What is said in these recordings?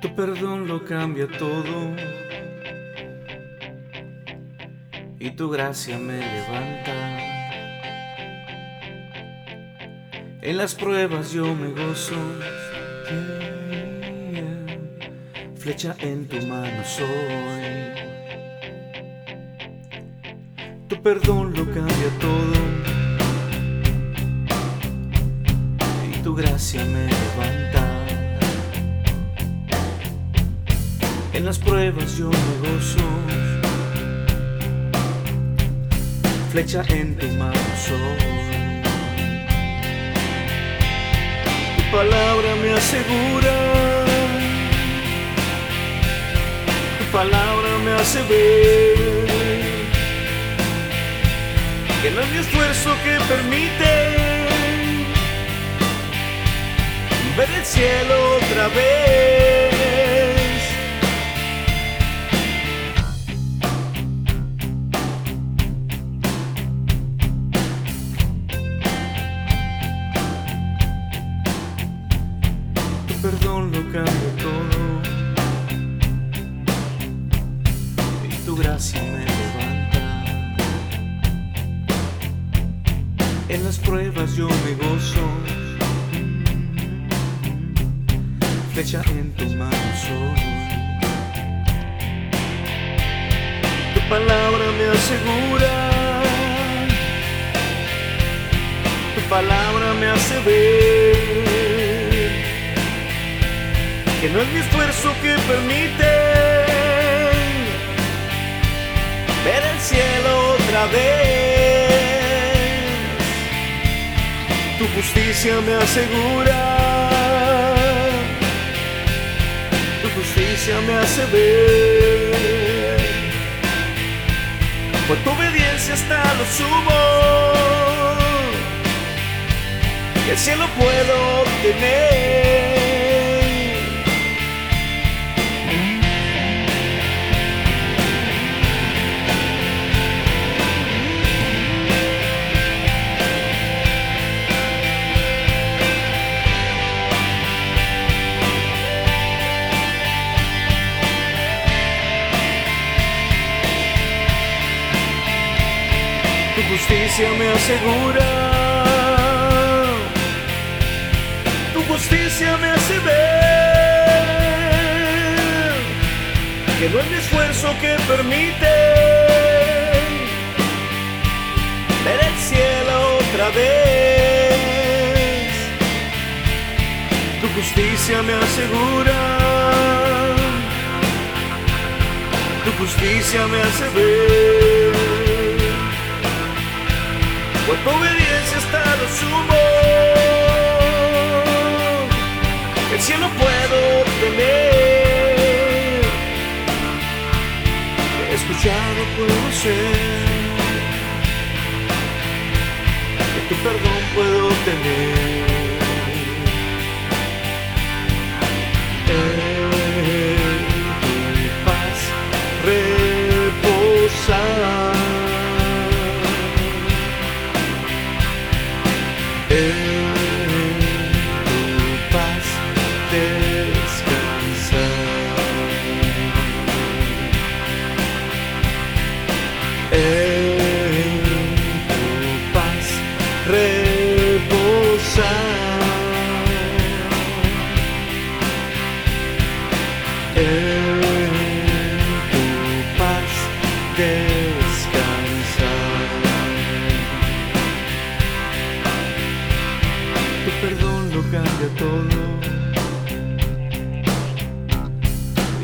Tu perdón lo cambia todo y tu gracia me levanta. En las pruebas yo me gozo, flecha en tu mano soy. Tu perdón lo cambia todo y tu gracia me levanta. En las pruebas yo me gozo, flecha en tu mano soy. Tu palabra me asegura, tu palabra me hace ver que no es mi esfuerzo que permite ver el cielo otra vez. Gracia me levanta. En las pruebas yo me gozo, flecha en tu mano soy. Tu palabra me asegura, tu palabra me hace ver que no es mi esfuerzo que permite cielo otra vez. Tu justicia me asegura, tu justicia me hace ver. Por tu obediencia hasta lo sumo, que el cielo puedo obtener. Tu justicia me asegura, tu justicia me hace ver que no es esfuerzo que permite ver el cielo otra vez. Tu justicia me asegura, tu justicia me hace ver. Por tu obediencia hasta lo sumo, el cielo puedo obtener. He escuchado ser, que tu perdón puedo obtener. Reposar. En tu paz descansar. Tu perdón lo cambia todo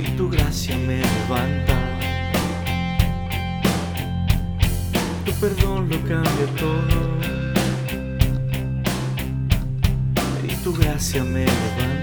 y tu gracia me levanta. Tu perdón lo cambia todo gracia me levanta.